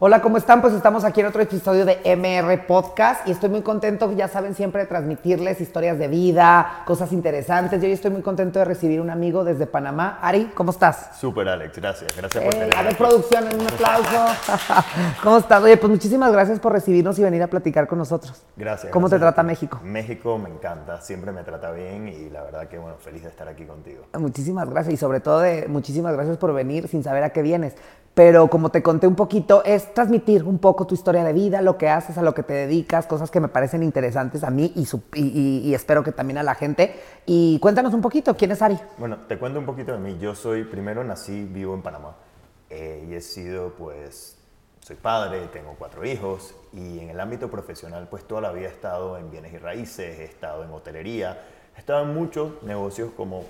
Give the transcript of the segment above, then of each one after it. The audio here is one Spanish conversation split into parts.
Hola, ¿cómo están? Pues estamos aquí en otro episodio de MR Podcast y estoy muy contento, ya saben, siempre de transmitirles historias de vida, cosas interesantes. Yo hoy estoy muy contento de recibir un amigo desde Panamá. Ari, ¿cómo estás? Súper, Alex, gracias. Gracias por Eh, tenerme a ver, producción, un aplauso. ¿Cómo estás? Oye, pues muchísimas gracias por recibirnos y venir a platicar con nosotros. Gracias. ¿Cómo te gracias trata. México? México me encanta, siempre me trata bien y la verdad que, bueno, feliz de estar aquí contigo. Muchísimas gracias y sobre todo de, muchísimas gracias por venir sin saber a qué vienes. Pero como te conté un poquito, es transmitir un poco tu historia de vida, lo que haces, a lo que te dedicas, cosas que me parecen interesantes a mí y, su- y- y- y espero que también a la gente. Y cuéntanos un poquito, ¿quién es Ari? Bueno, te cuento un poquito de mí. Yo soy, primero nací, vivo en Panamá eh, y he sido, pues, soy padre, tengo cuatro hijos y en el ámbito profesional, pues, toda la vida he estado en bienes y raíces, he estado en hotelería, he estado en muchos negocios como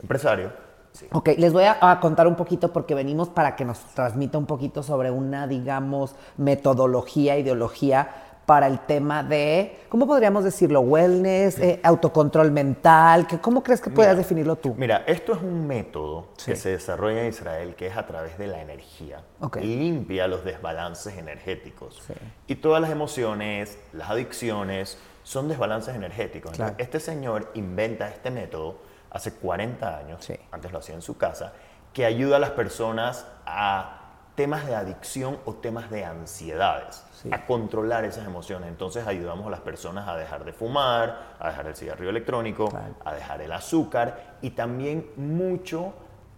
empresario. Sí. Ok, les voy a, a contar un poquito porque venimos para que nos transmita un poquito sobre una, digamos, metodología, ideología para el tema de, ¿cómo podríamos decirlo? Wellness, eh, autocontrol mental, que, ¿cómo crees que puedas Mira, definirlo tú? Mira, esto es un método Sí. que se desarrolla en Israel que es a través de la energía. Ok. Limpia los desbalances energéticos. Y todas las emociones, las adicciones, son desbalances energéticos. Claro. Entonces, este señor inventa este método hace 40 años, Sí. antes lo hacía en su casa, que ayuda a las personas a temas de adicción o temas de ansiedades, Sí. a controlar esas emociones. Entonces ayudamos a las personas a dejar de fumar, a dejar el cigarrillo electrónico, Claro. a dejar el azúcar y también mucho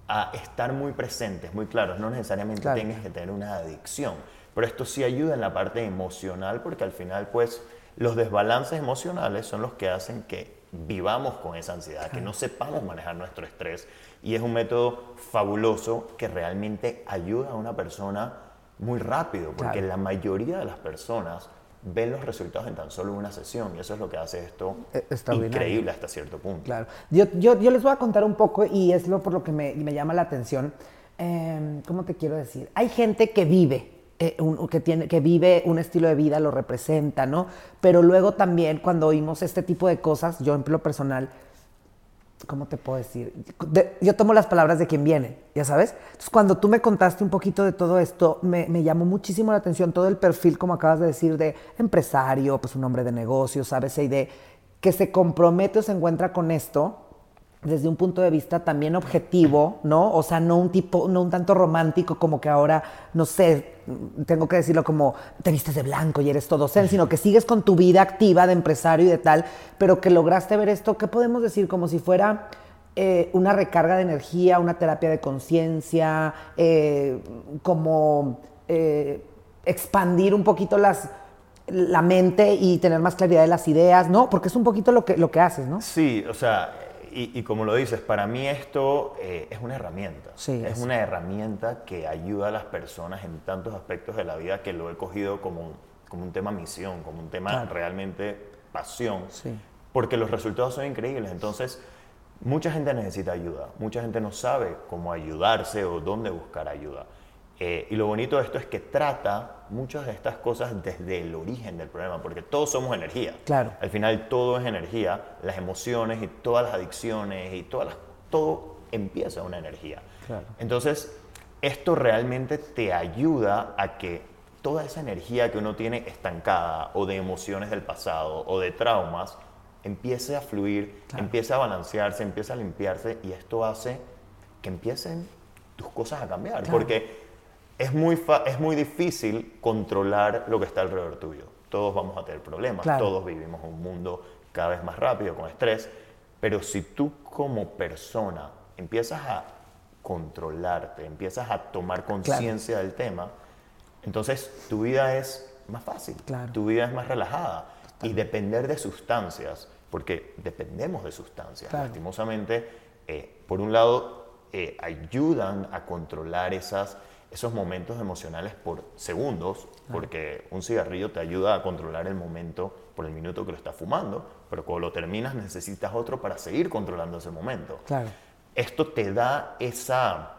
a estar muy presentes, muy claros. No necesariamente Claro. tengas que tener una adicción, pero esto sí ayuda en la parte emocional porque al final pues los desbalances emocionales son los que hacen que vivamos con esa ansiedad, que no sepamos manejar nuestro estrés y es un método fabuloso que realmente ayuda a una persona muy rápido porque Claro. la mayoría de las personas ven los resultados en tan solo una sesión y eso es lo que hace esto extraordinario. increíble hasta cierto punto. Claro. Yo, yo, yo les voy a contar un poco y es lo por lo que me, me llama la atención. Eh, ¿Cómo te quiero decir? Hay gente que vive, eh, un- que, tiene, que vive un estilo de vida, lo representa, ¿no? Pero luego también cuando oímos este tipo de cosas, yo en lo personal, ¿cómo te puedo decir? De- yo tomo las palabras de quien viene, ya sabes. Entonces, cuando tú me contaste un poquito de todo esto, me, me llamó muchísimo la atención todo el perfil, como acabas de decir, de empresario, pues un hombre de negocios, ¿sabes? Y de que se compromete o se encuentra con esto desde un punto de vista también objetivo, ¿no? O sea, no un tipo, no un tanto romántico como que ahora, no sé, tengo que decirlo como te vistes de blanco y eres todo zen, sino que sigues con tu vida activa de empresario y de tal, pero que lograste ver esto, ¿qué podemos decir? Como si fuera eh, una recarga de energía, una terapia de conciencia, eh, como eh, expandir un poquito las la mente y tener más claridad de las ideas, ¿no? Porque es un poquito lo que, lo que haces, ¿no? Sí, o sea, y, y como lo dices, para mí esto eh, es una herramienta. Sí, es es. una herramienta que ayuda a las personas en tantos aspectos de la vida que lo he cogido como un, como un tema misión, como un tema Claro. realmente pasión, Sí. porque los resultados son increíbles. Entonces, mucha gente necesita ayuda, mucha gente no sabe cómo ayudarse o dónde buscar ayuda. Eh, y lo bonito de esto es que trata muchas de estas cosas desde el origen del problema, porque todos somos energía. Claro. Al final todo es energía, las emociones y todas las adicciones y todas las, todo empieza una energía. Claro. Entonces, esto realmente te ayuda a que toda esa energía que uno tiene estancada o de emociones del pasado o de traumas empiece a fluir, Claro. empiece a balancearse, empiece a limpiarse y esto hace que empiecen tus cosas a cambiar. Claro. Porque es muy, es muy difícil controlar lo que está alrededor tuyo. Todos vamos a tener problemas, Claro. todos vivimos un mundo cada vez más rápido, con estrés, pero si tú como persona empiezas a controlarte, empiezas a tomar conciencia del tema, entonces tu vida es más fácil, Claro. tu vida es más relajada y depender de sustancias, porque dependemos de sustancias, lastimosamente, eh, por un lado, eh, ayudan a controlar esas, esos momentos emocionales por segundos, porque un cigarrillo te ayuda a controlar el momento por el minuto que lo estás fumando, pero cuando lo terminas necesitas otro para seguir controlando ese momento. Claro. Esto te da esa,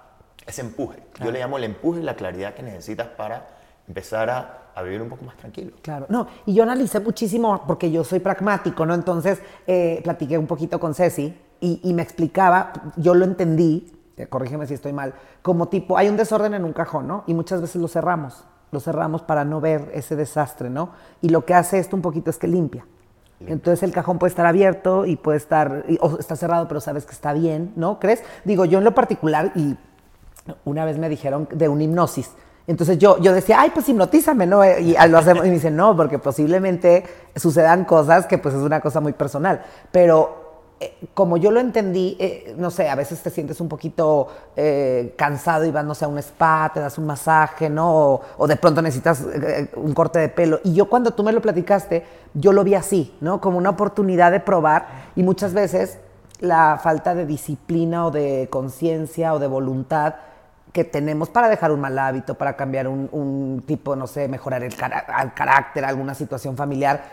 ese empuje. Yo le llamo el empuje y la claridad que necesitas para empezar a, a vivir un poco más tranquilo. Claro, no, y yo analicé muchísimo porque yo soy pragmático, ¿no? Entonces eh, platiqué un poquito con Ceci y, y me explicaba, yo lo entendí, corrígeme si estoy mal, como tipo, hay un desorden en un cajón, ¿no? Y muchas veces lo cerramos. lo cerramos para no ver ese desastre, ¿no? Y lo que hace esto un poquito es que limpia. Entonces el cajón puede estar abierto y puede estar, o está cerrado, pero sabes que está bien, ¿no? ¿Crees? Digo, yo en lo particular, y una vez me dijeron de un hipnosis. Entonces yo, yo decía, ay, pues hipnotízame, ¿no? Y lo hacemos, y me dicen, no, porque posiblemente sucedan cosas que pues es una cosa muy personal. Pero eh, como yo lo entendí, eh, no sé, a veces te sientes un poquito eh, cansado y vas, no sé, a un spa, te das un masaje, ¿no? O, de pronto necesitas un corte de pelo. Y yo cuando tú me lo platicaste, yo lo vi así, ¿no? Como una oportunidad de probar y muchas veces la falta de disciplina o de conciencia o de voluntad que tenemos para dejar un mal hábito, para cambiar un, tipo, no sé, mejorar el, el carácter, alguna situación familiar,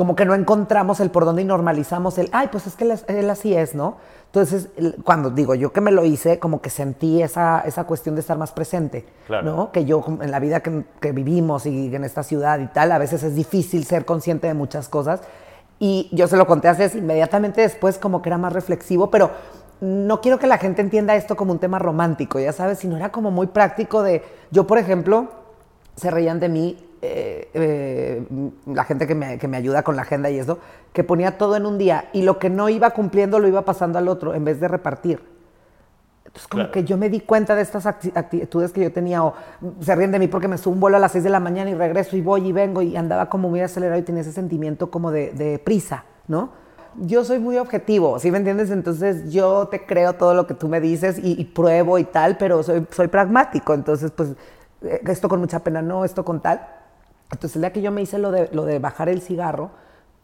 como que no encontramos el por dónde y normalizamos el, ay, pues es que él, así es, ¿no? Entonces, cuando digo yo que me lo hice, como que sentí esa, esa cuestión de estar más presente, ¿no? Que yo en la vida que, que, vivimos y en esta ciudad y tal, a veces es difícil ser consciente de muchas cosas. Y yo se lo conté hace inmediatamente después como que era más reflexivo, pero no quiero que la gente entienda esto como un tema romántico, ya sabes, sino era como muy práctico de, yo por ejemplo, se reían de mí eh, eh, la gente que me, que me, ayuda con la agenda y eso, que ponía todo en un día y lo que no iba cumpliendo lo iba pasando al otro en vez de repartir. Entonces, como que yo me di cuenta de estas actitudes que yo tenía, o se ríen de mí porque me subo un vuelo a las 6 de la mañana y regreso y voy y vengo y andaba como muy acelerado y tenía ese sentimiento como de, de prisa, ¿no? Yo soy muy objetivo, ¿sí me entiendes? Entonces yo te creo todo lo que tú me dices y, y pruebo y tal, pero soy, soy pragmático, entonces pues eh, esto con mucha pena, no, esto con tal. Entonces, el día que yo me hice lo de, lo de bajar el cigarro,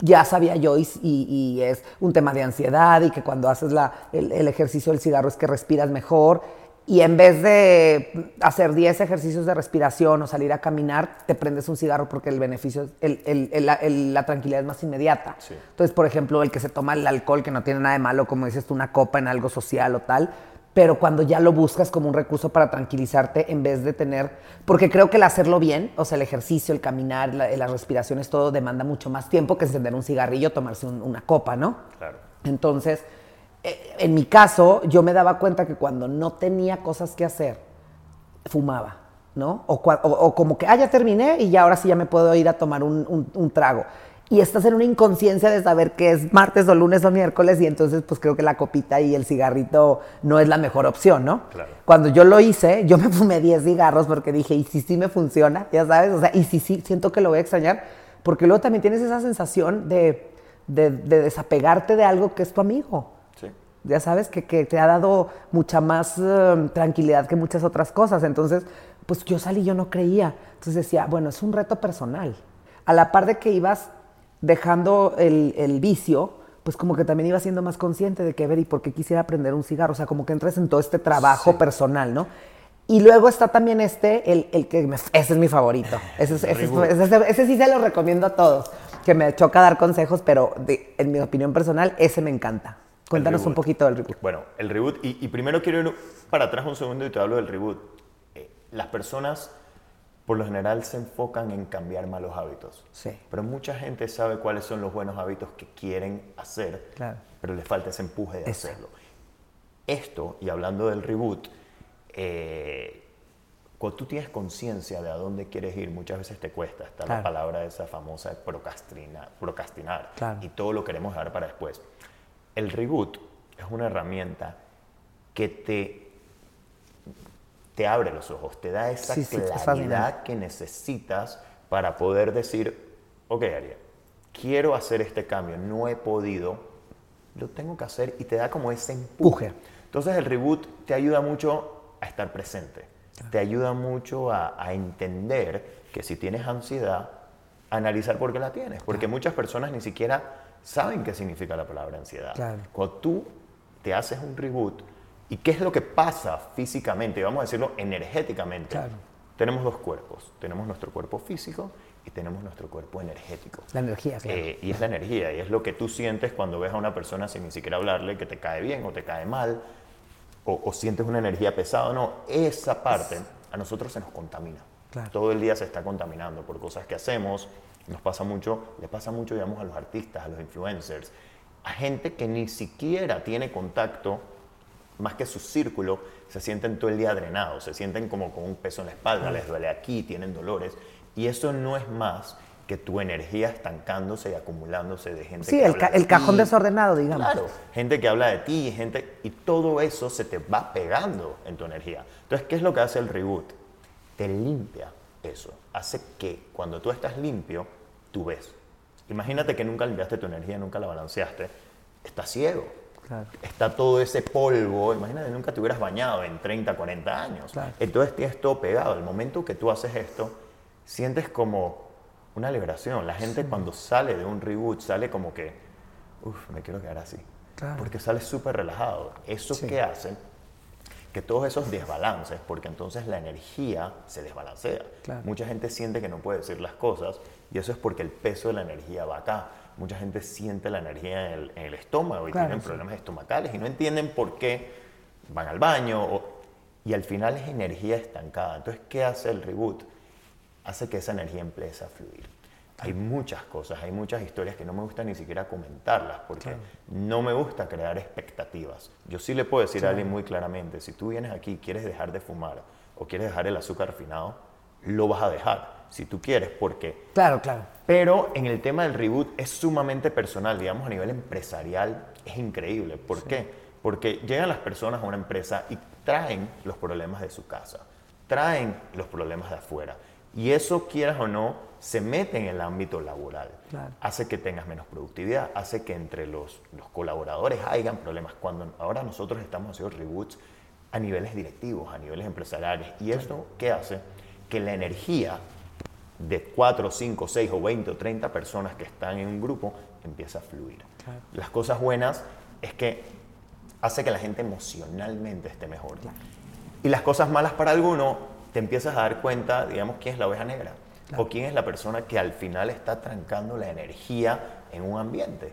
ya sabía yo y, es un tema de ansiedad y que cuando haces la, el, ejercicio del cigarro es que respiras mejor y en vez de hacer 10 ejercicios de respiración o salir a caminar, te prendes un cigarro porque el beneficio, el, la tranquilidad es más inmediata. Entonces, por ejemplo, el que se toma el alcohol, que no tiene nada de malo, como dices tú, una copa en algo social o tal, pero cuando ya lo buscas como un recurso para tranquilizarte en vez de tener, porque creo que el hacerlo bien, o sea, el ejercicio, el caminar, las respiraciones, todo demanda mucho más tiempo que encender un cigarrillo, tomarse una copa, ¿no? Claro. Entonces, eh, en mi caso, yo me daba cuenta que cuando no tenía cosas que hacer, fumaba, ¿no? O, como que, ah, ya terminé y ya ahora sí ya me puedo ir a tomar un trago y estás en una inconsciencia de saber que es martes o lunes o miércoles y entonces pues creo que la copita y el cigarrito no es la mejor opción, ¿no? Claro. Cuando yo lo hice, yo me fumé 10 cigarros porque dije, ¿y si sí me funciona? Ya sabes, o sea, y si sí, siento que lo voy a extrañar, porque luego también tienes esa sensación de, de, desapegarte de algo que es tu amigo. Sí. Ya sabes, que, que te ha dado mucha más um, tranquilidad que muchas otras cosas. Entonces, pues yo salí, yo no creía. Entonces decía, bueno, es un reto personal. A la par de que ibas dejando el, vicio, pues como que también iba siendo más consciente de que, ver, ¿y por qué quisiera aprender un cigarro? O sea, como que entras en todo este trabajo personal, ¿no? Y luego está también este, el, el que ese es mi favorito. Ese, sí se lo recomiendo a todos, que me choca dar consejos, pero en mi opinión personal, ese me encanta. Cuéntanos un poquito del reboot. Bueno, el reboot, y, y, primero quiero ir para atrás un segundo y te hablo del reboot. Eh, las personas por lo general se enfocan en cambiar malos hábitos. Sí. Pero mucha gente sabe cuáles son los buenos hábitos que quieren hacer, pero les falta ese empuje de hacerlo. Esto, y hablando del reboot, eh, cuando tú tienes conciencia de a dónde quieres ir, muchas veces te cuesta. Está la palabra esa famosa de procrastinar, procrastinar y todo lo queremos dar para después. El reboot es una herramienta que te te abre los ojos, te da esa claridad que necesitas para poder decir, ok, Ariel, quiero hacer este cambio, no he podido, lo tengo que hacer y te da como ese empuje. Entonces el reboot te ayuda mucho a estar presente, te ayuda mucho a, entender que si tienes ansiedad, analizar por qué la tienes, porque muchas personas ni siquiera saben qué significa la palabra ansiedad. Cuando tú te haces un reboot, ¿Y qué es lo que pasa físicamente, vamos a decirlo energéticamente? Tenemos dos cuerpos. Tenemos nuestro cuerpo físico y tenemos nuestro cuerpo energético. La energía, claro. Eh, y es la energía, y es lo que tú sientes cuando ves a una persona sin ni siquiera hablarle que te cae bien o te cae mal, o, sientes una energía pesada. No, esa parte a nosotros se nos contamina. Todo el día se está contaminando por cosas que hacemos. Nos pasa mucho, le pasa mucho, digamos, a los artistas, a los influencers, a gente que ni siquiera tiene contacto más que su círculo, se sienten todo el día drenados, se sienten como con un peso en la espalda, les duele aquí, tienen dolores. Y eso no es más que tu energía estancándose y acumulándose de gente sí, que el, habla ca- de el cajón desordenado, digamos. Claro, gente que habla de ti, gente y todo eso se te va pegando en tu energía. Entonces, ¿qué es lo que hace el reboot? Te limpia eso, hace que cuando tú estás limpio, tú ves. Imagínate que nunca limpiaste tu energía, nunca la balanceaste, estás ciego. Claro. Está todo ese polvo, imagínate nunca te hubieras bañado en 30, 40 años. Claro. Entonces tienes todo pegado. El momento que tú haces esto, sientes como una liberación. La gente cuando sale de un reboot sale como que, uff, me quiero quedar así. Claro. Porque sale súper relajado. ¿Eso Sí. qué hace? Que todos esos desbalances, porque entonces la energía se desbalancea. Mucha gente siente que no puede decir las cosas y eso es porque el peso de la energía va acá. Mucha gente siente la energía en el, en el estómago y Claro, tienen sí. problemas estomacales y no entienden por qué van al baño o- y al final es energía estancada. Entonces, ¿qué hace el reboot? Hace que esa energía empiece a fluir. Hay muchas cosas, hay muchas historias que no me gusta ni siquiera comentarlas porque no me gusta crear expectativas. Yo sí le puedo decir a alguien muy claramente, si tú vienes aquí y quieres dejar de fumar o quieres dejar el azúcar refinado, lo vas a dejar, si tú quieres, porque Claro, claro. pero en el tema del reboot es sumamente personal, digamos a nivel empresarial es increíble. ¿Por qué? Porque llegan las personas a una empresa y traen los problemas de su casa, traen los problemas de afuera. Y eso, quieras o no, se mete en el ámbito laboral. Claro. Hace que tengas menos productividad, hace que entre los, los colaboradores hayan problemas. Cuando ahora nosotros estamos haciendo reboots a niveles directivos, a niveles empresariales. ¿Y esto qué hace? Que la energía de 4, 5, 6 o 20 o 30 personas que están en un grupo empieza a fluir. Claro. Las cosas buenas es que hace que la gente emocionalmente esté mejor. Y las cosas malas para alguno, te empiezas a dar cuenta, digamos, quién es la oveja negra o quién es la persona que al final está trancando la energía en un ambiente.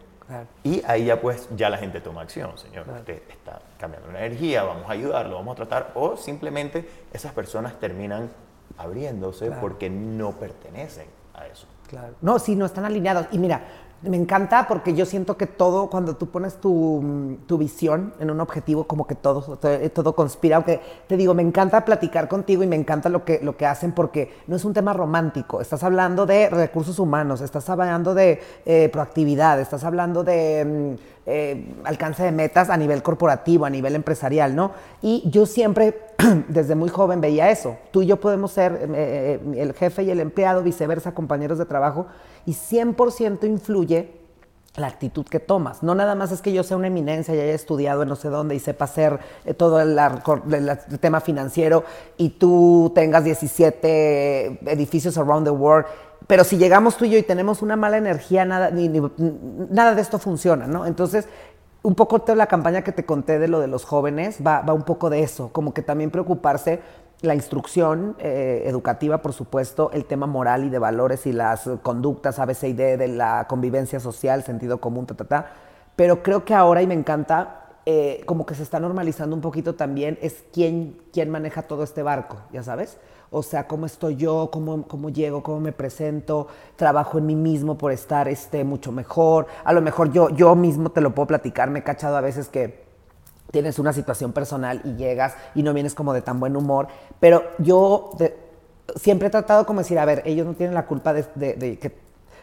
Y ahí ya pues ya la gente toma acción, señor. Usted está cambiando la energía, vamos a ayudarlo, vamos a tratar. O simplemente esas personas terminan abriéndose Claro. porque no pertenecen a eso. Claro. No, sí, no están alineados. Y mira, me encanta porque yo siento que todo, cuando tú pones tu, mm, tu visión en un objetivo, como que todo, todo, todo conspira. Aunque te digo, me encanta platicar contigo y me encanta lo que, lo que hacen porque no es un tema romántico. Estás hablando de recursos humanos, estás hablando de eh, proactividad, estás hablando de mm, eh, alcance de metas a nivel corporativo, a nivel empresarial, ¿no? Y yo siempre, desde muy joven, veía eso. Tú y yo podemos ser eh, eh, el jefe y el empleado, viceversa, compañeros de trabajo, y 100% influye la actitud que tomas. No nada más es que yo sea una eminencia y haya estudiado en no sé dónde y sepa hacer eh, todo el, tema financiero y tú tengas 17 edificios around the world. Pero si llegamos tú y yo y tenemos una mala energía, nada, ni- nada de esto funciona, ¿no? Entonces, un poco toda la campaña que te conté de lo de los jóvenes va, va un poco de eso, como que también preocuparse la instrucción eh, educativa, por supuesto, el tema moral y de valores y las conductas A, B, C y D de la convivencia social, sentido común, ta, ta, ta. Pero creo que ahora, y me encanta, eh, como que se está normalizando un poquito también, es quién, quién maneja todo este barco, ya sabes. O sea, cómo estoy yo, cómo, cómo llego, cómo me presento, trabajo en mí mismo por estar este, mucho mejor. A lo mejor yo, yo mismo te lo puedo platicar, me he cachado a veces que tienes una situación personal y llegas y no vienes como de tan buen humor, pero yo siempre he tratado como decir, a ver, ellos no tienen la culpa de, que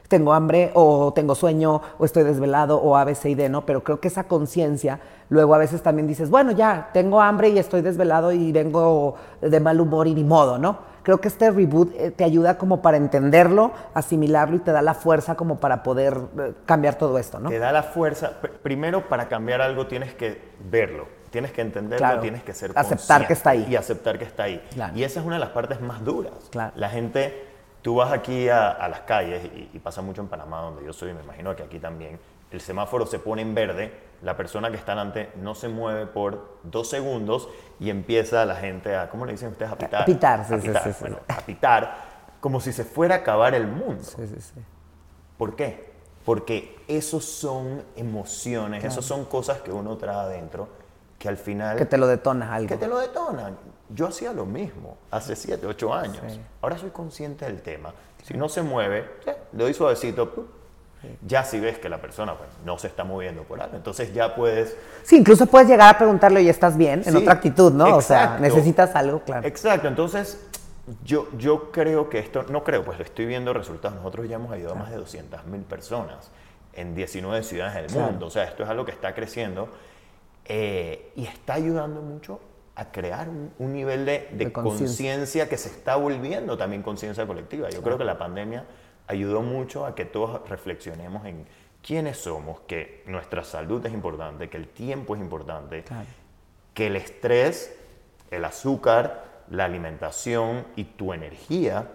tengo hambre o tengo sueño o estoy desvelado o A, B, C y D, ¿no? Pero creo que esa conciencia, luego a veces también dices, bueno, ya, tengo hambre y estoy desvelado y vengo de mal humor y ni modo, ¿no? Creo que este reboot eh, te ayuda como para entenderlo, asimilarlo y te da la fuerza como para poder eh, cambiar todo esto, ¿no? Te da la fuerza. Pr- Primero, para cambiar algo tienes que verlo, tienes que entenderlo, Claro. tienes que ser Aceptar que está ahí. Y aceptar que está ahí. Claro. Y esa es una de las partes más duras. Claro. La gente, tú vas aquí a, a las calles, y, y pasa mucho en Panamá, donde yo soy, me imagino que aquí también, el semáforo se pone en verde, la persona que está delante no se mueve por dos segundos y empieza la gente a, ¿cómo le dicen ustedes? A pitar. A pitar, sí, a pitar, sí, sí. bueno, a pitar, como si se fuera a acabar el mundo. Sí, sí, sí. ¿Por qué? Porque esos son emociones, esos son cosas que uno trae adentro que al final Que te lo detona algo. que te lo detonan. Yo hacía lo mismo hace 7, 8 años. Sí. Ahora soy consciente del tema. Si no se mueve, le doy suavecito. Ya si ves que la persona pues, no se está moviendo por algo, entonces ya puedes... Sí, incluso puedes llegar a preguntarle, oye, ¿estás bien? En Sí, otra actitud, ¿no? O sea, exacto. necesitas algo, claro. Exacto, entonces yo, yo creo que esto, no creo, pues estoy viendo resultados. Nosotros ya hemos ayudado a más de 200 mil personas en 19 ciudades del Claro. mundo. O sea, esto es algo que está creciendo eh, y está ayudando mucho a crear un, un nivel de, de De conciencia. conciencia que se está volviendo también conciencia colectiva. Yo creo que la pandemia ayudó mucho a que todos reflexionemos en quiénes somos, que nuestra salud es importante, que el tiempo es importante, Claro. que el estrés, el azúcar, la alimentación y tu energía,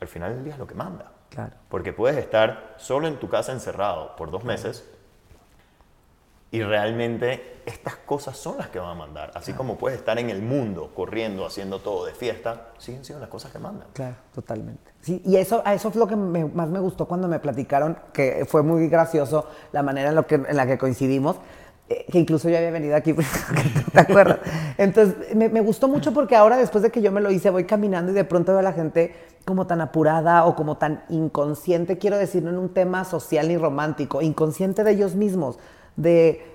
al final del día es lo que manda. Claro. Porque puedes estar solo en tu casa encerrado por dos meses y realmente estas cosas son las que van a mandar. Así como puedes estar en el mundo corriendo, haciendo todo de fiesta, siguen siendo las cosas que mandan. Claro, totalmente. Sí, y eso, eso fue lo que más me gustó cuando me platicaron, que fue muy gracioso la manera en, lo que, en la que coincidimos, eh, que incluso yo había venido aquí, ¿te acuerdas? Entonces, me, me gustó mucho porque ahora, después de que yo me lo hice, voy caminando y de pronto veo a la gente como tan apurada o como tan inconsciente, quiero decir, no en un tema social ni romántico, inconsciente de ellos mismos, de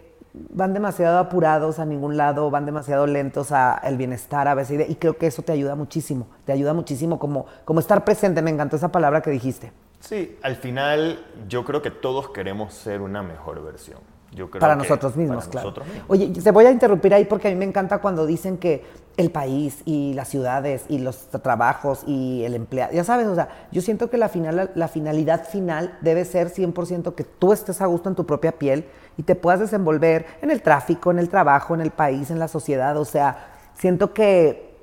van demasiado apurados a ningún lado, van demasiado lentos a el bienestar a veces y creo que eso te ayuda muchísimo, te ayuda muchísimo como, como estar presente, me encantó esa palabra que dijiste. Sí, al final yo creo que todos queremos ser una mejor versión. Yo creo para que- nosotros mismos, para claro. nosotros mismos. Oye, te voy a interrumpir ahí porque a mí me encanta cuando dicen que el país y las ciudades y los trabajos y el empleado, ya sabes, o sea, yo siento que la, final, la finalidad final debe ser 100% que tú estés a gusto en tu propia piel y te puedas desenvolver en el tráfico, en el trabajo, en el país, en la sociedad, o sea, siento que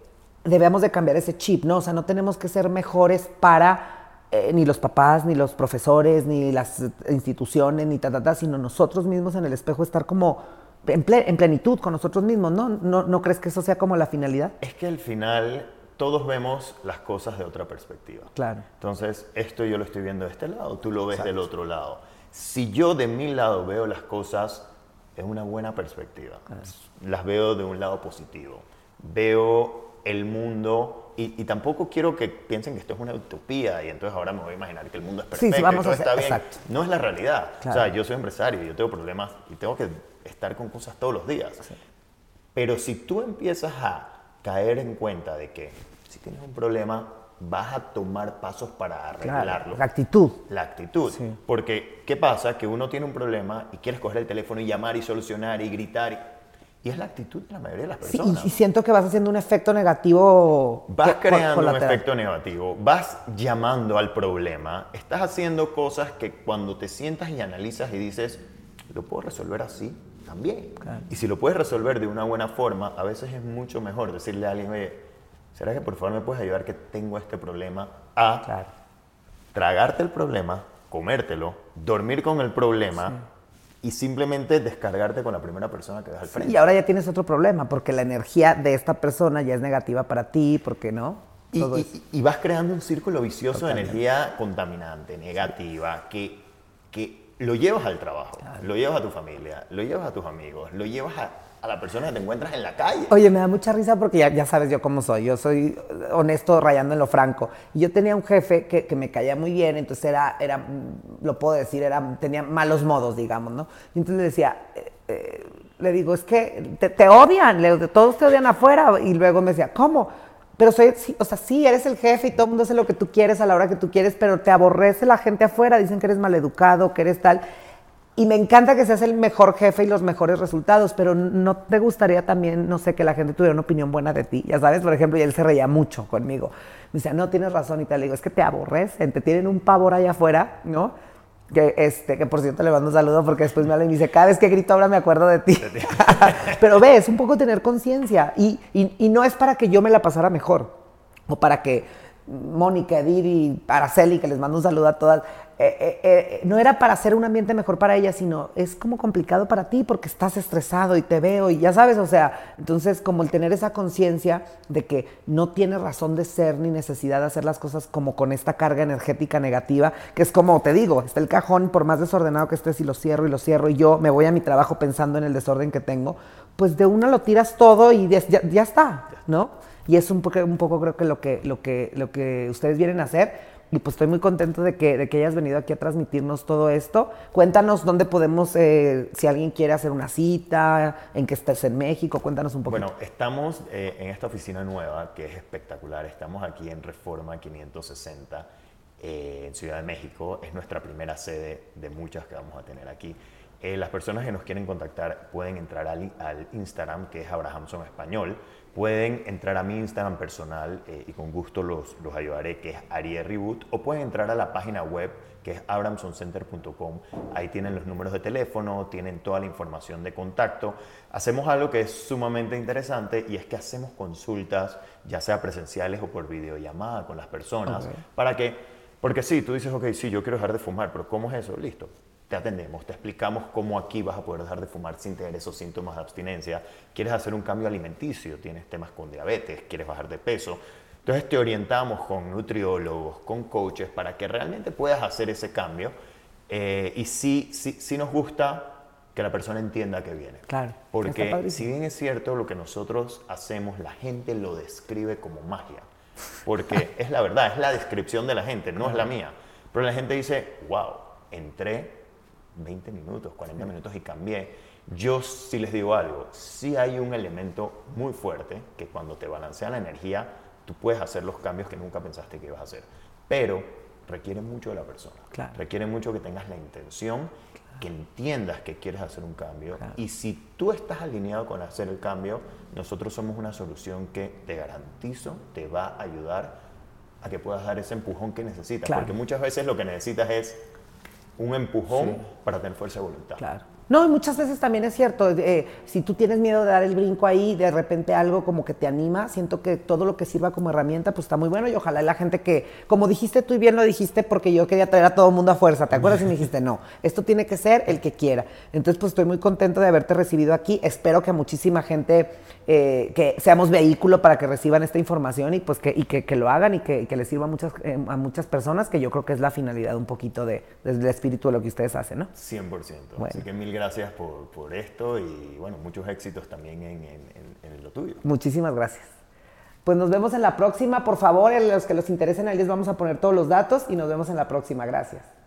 debemos de cambiar ese chip, ¿no? O sea, no tenemos que ser mejores para eh, ni los papás, ni los profesores, ni las instituciones, ni ta, ta, ta, sino nosotros mismos en el espejo estar como en, ple- en plenitud con nosotros mismos, ¿no? ¿no? ¿No crees que eso sea como la finalidad? Es que al final todos vemos las cosas de otra perspectiva. Claro. Entonces, esto yo lo estoy viendo de este lado, tú lo ves del otro lado. Si yo de mi lado veo las cosas en una buena perspectiva, las veo de un lado positivo, veo el mundo y, y tampoco quiero que piensen que esto es una utopía y entonces ahora me voy a imaginar que el mundo es Sí, sí, perfecto vamos y todo a hacer- está bien. exacto. No es la realidad. Claro. O sea, yo soy empresario y yo tengo problemas y tengo que estar con cosas todos los días. Pero si tú empiezas a caer en cuenta de que si tienes un problema, vas a tomar pasos para arreglarlo. la actitud. La actitud. Sí. Porque, ¿qué pasa? Que uno tiene un problema y quieres coger el teléfono y llamar y solucionar y gritar. Y, es la actitud de la mayoría de las Sí, personas. y, y siento que vas haciendo un efecto negativo. Vas co- creando un colateral. efecto negativo, vas llamando al problema, estás haciendo cosas que cuando te sientas y analizas y dices, lo puedo resolver así también. Y si lo puedes resolver de una buena forma, a veces es mucho mejor decirle a alguien, oye, ¿será que por favor me puedes ayudar que tengo este problema? A Claro. tragarte el problema, comértelo, dormir con el problema y simplemente descargarte con la primera persona que ves al frente. Y ahora ya tienes otro problema, porque la energía de esta persona ya es negativa para ti, porque no. Y, Todo y- vas creando un círculo vicioso Totalmente. de energía contaminante, negativa, que, que lo llevas al trabajo, lo llevas a tu familia, lo llevas a tus amigos, lo llevas a, a la persona que te encuentras en la calle. Oye, me da mucha risa porque ya, ya sabes yo cómo soy. Yo soy honesto rayando en lo franco. Y yo tenía un jefe que, que me caía muy bien, entonces era, era, lo puedo decir, era, tenía malos modos, digamos, ¿no? Y entonces le decía, eh, eh, le digo, es que te, te odian, le todos te odian afuera. Y luego me decía, ¿cómo? Pero soy, sí, o sea, sí, eres el jefe y todo el mundo hace lo que tú quieres a la hora que tú quieres, pero te aborrece la gente afuera, dicen que eres maleducado, que eres tal. Y me encanta que seas el mejor jefe y los mejores resultados, pero no te gustaría también, no sé, que la gente tuviera una opinión buena de ti. Ya sabes, por ejemplo, y él se reía mucho conmigo. Me decía, no, tienes razón y tal. Le digo, es que te aborrecen, te tienen un pavor allá afuera, ¿no? Que, este, que por cierto le mando un saludo porque después me habla y me dice, cada vez que grito ahora me acuerdo de ti. pero ve, es un poco tener conciencia y, y- y no es para que yo me la pasara mejor o para que Mónica, Edith y Araceli, que les mando un saludo a todas, eh, eh, eh, no era para hacer un ambiente mejor para ellas, sino es como complicado para ti porque estás estresado y te veo y ya sabes, o sea, entonces como el tener esa conciencia de que no tienes razón de ser ni necesidad de hacer las cosas como con esta carga energética negativa, que es como te digo, está el cajón, por más desordenado que estés y lo cierro y lo cierro y yo me voy a mi trabajo pensando en el desorden que tengo, pues de una lo tiras todo y ya está, ¿no? Y es un poco, poco creo que lo, que lo que lo que ustedes vienen a hacer, y pues estoy muy contento de que, de que hayas venido aquí a transmitirnos todo esto. Cuéntanos dónde podemos, eh, si alguien quiere hacer una cita, en que estés en México, cuéntanos un poquito. Bueno, estamos eh, en esta oficina nueva que es espectacular. Estamos aquí en Reforma 560 eh, en Ciudad de México. Es nuestra primera sede de muchas que vamos a tener aquí. las personas que nos quieren contactar pueden entrar al, al Instagram, que es Abrahamson Español pueden entrar a mi Instagram personal eh, y con gusto los, los ayudaré, que es Arie Reboot, o pueden entrar a la página web que es abramsoncenter.com. Ahí tienen los números de teléfono, tienen toda la información de contacto. Hacemos algo que es sumamente interesante y es que hacemos consultas, ya sea presenciales o por videollamada con las personas, para que, porque sí, tú dices, ok, sí, yo quiero dejar de fumar, pero ¿cómo es eso? Listo te atendemos, te explicamos cómo aquí vas a poder dejar de fumar sin tener esos síntomas de abstinencia. Quieres hacer un cambio alimenticio, tienes temas con diabetes, quieres bajar de peso. Entonces te orientamos con nutriólogos, con coaches, para que realmente puedas hacer ese cambio. Eh, y sí, sí, sí nos gusta que la persona entienda que viene. Claro. Porque si bien es cierto lo que nosotros hacemos, la gente lo describe como magia. Porque es la verdad, es la descripción de la gente, no es la mía. Pero la gente dice, wow, entré 20 minutos, 40 minutos y cambié. Yo sí les digo algo, sí hay un elemento muy fuerte que cuando te balancea la energía, tú puedes hacer los cambios que nunca pensaste que ibas a hacer, pero requiere mucho de la persona. Requiere mucho que tengas la intención, que entiendas que quieres hacer un cambio y si tú estás alineado con hacer el cambio, nosotros somos una solución que te garantizo te va a ayudar a que puedas dar ese empujón que necesitas, porque muchas veces lo que necesitas es un empujón para tener fuerza de voluntad. Claro. No, y muchas veces también es cierto, eh, si tú tienes miedo de dar el brinco ahí, de repente algo como que te anima, siento que todo lo que sirva como herramienta pues está muy bueno y ojalá la gente que, como dijiste tú y bien lo dijiste porque yo quería traer a todo el mundo a fuerza, ¿te acuerdas? Y me dijiste, no, esto tiene que ser el que quiera. Entonces pues estoy muy contento de haberte recibido aquí, espero que muchísima gente, eh, que seamos vehículo para que reciban esta información y pues que, y que, lo hagan y que, que les sirva a muchas, eh, a muchas personas, que yo creo que es la finalidad un poquito de, del espíritu de lo que ustedes hacen, ¿no? 100%. Así que mil gracias por, por, esto y bueno, muchos éxitos también en, en, lo tuyo. Muchísimas gracias. Pues nos vemos en la próxima. Por favor, los que los interesen, ahí les vamos a poner todos los datos y nos vemos en la próxima. Gracias.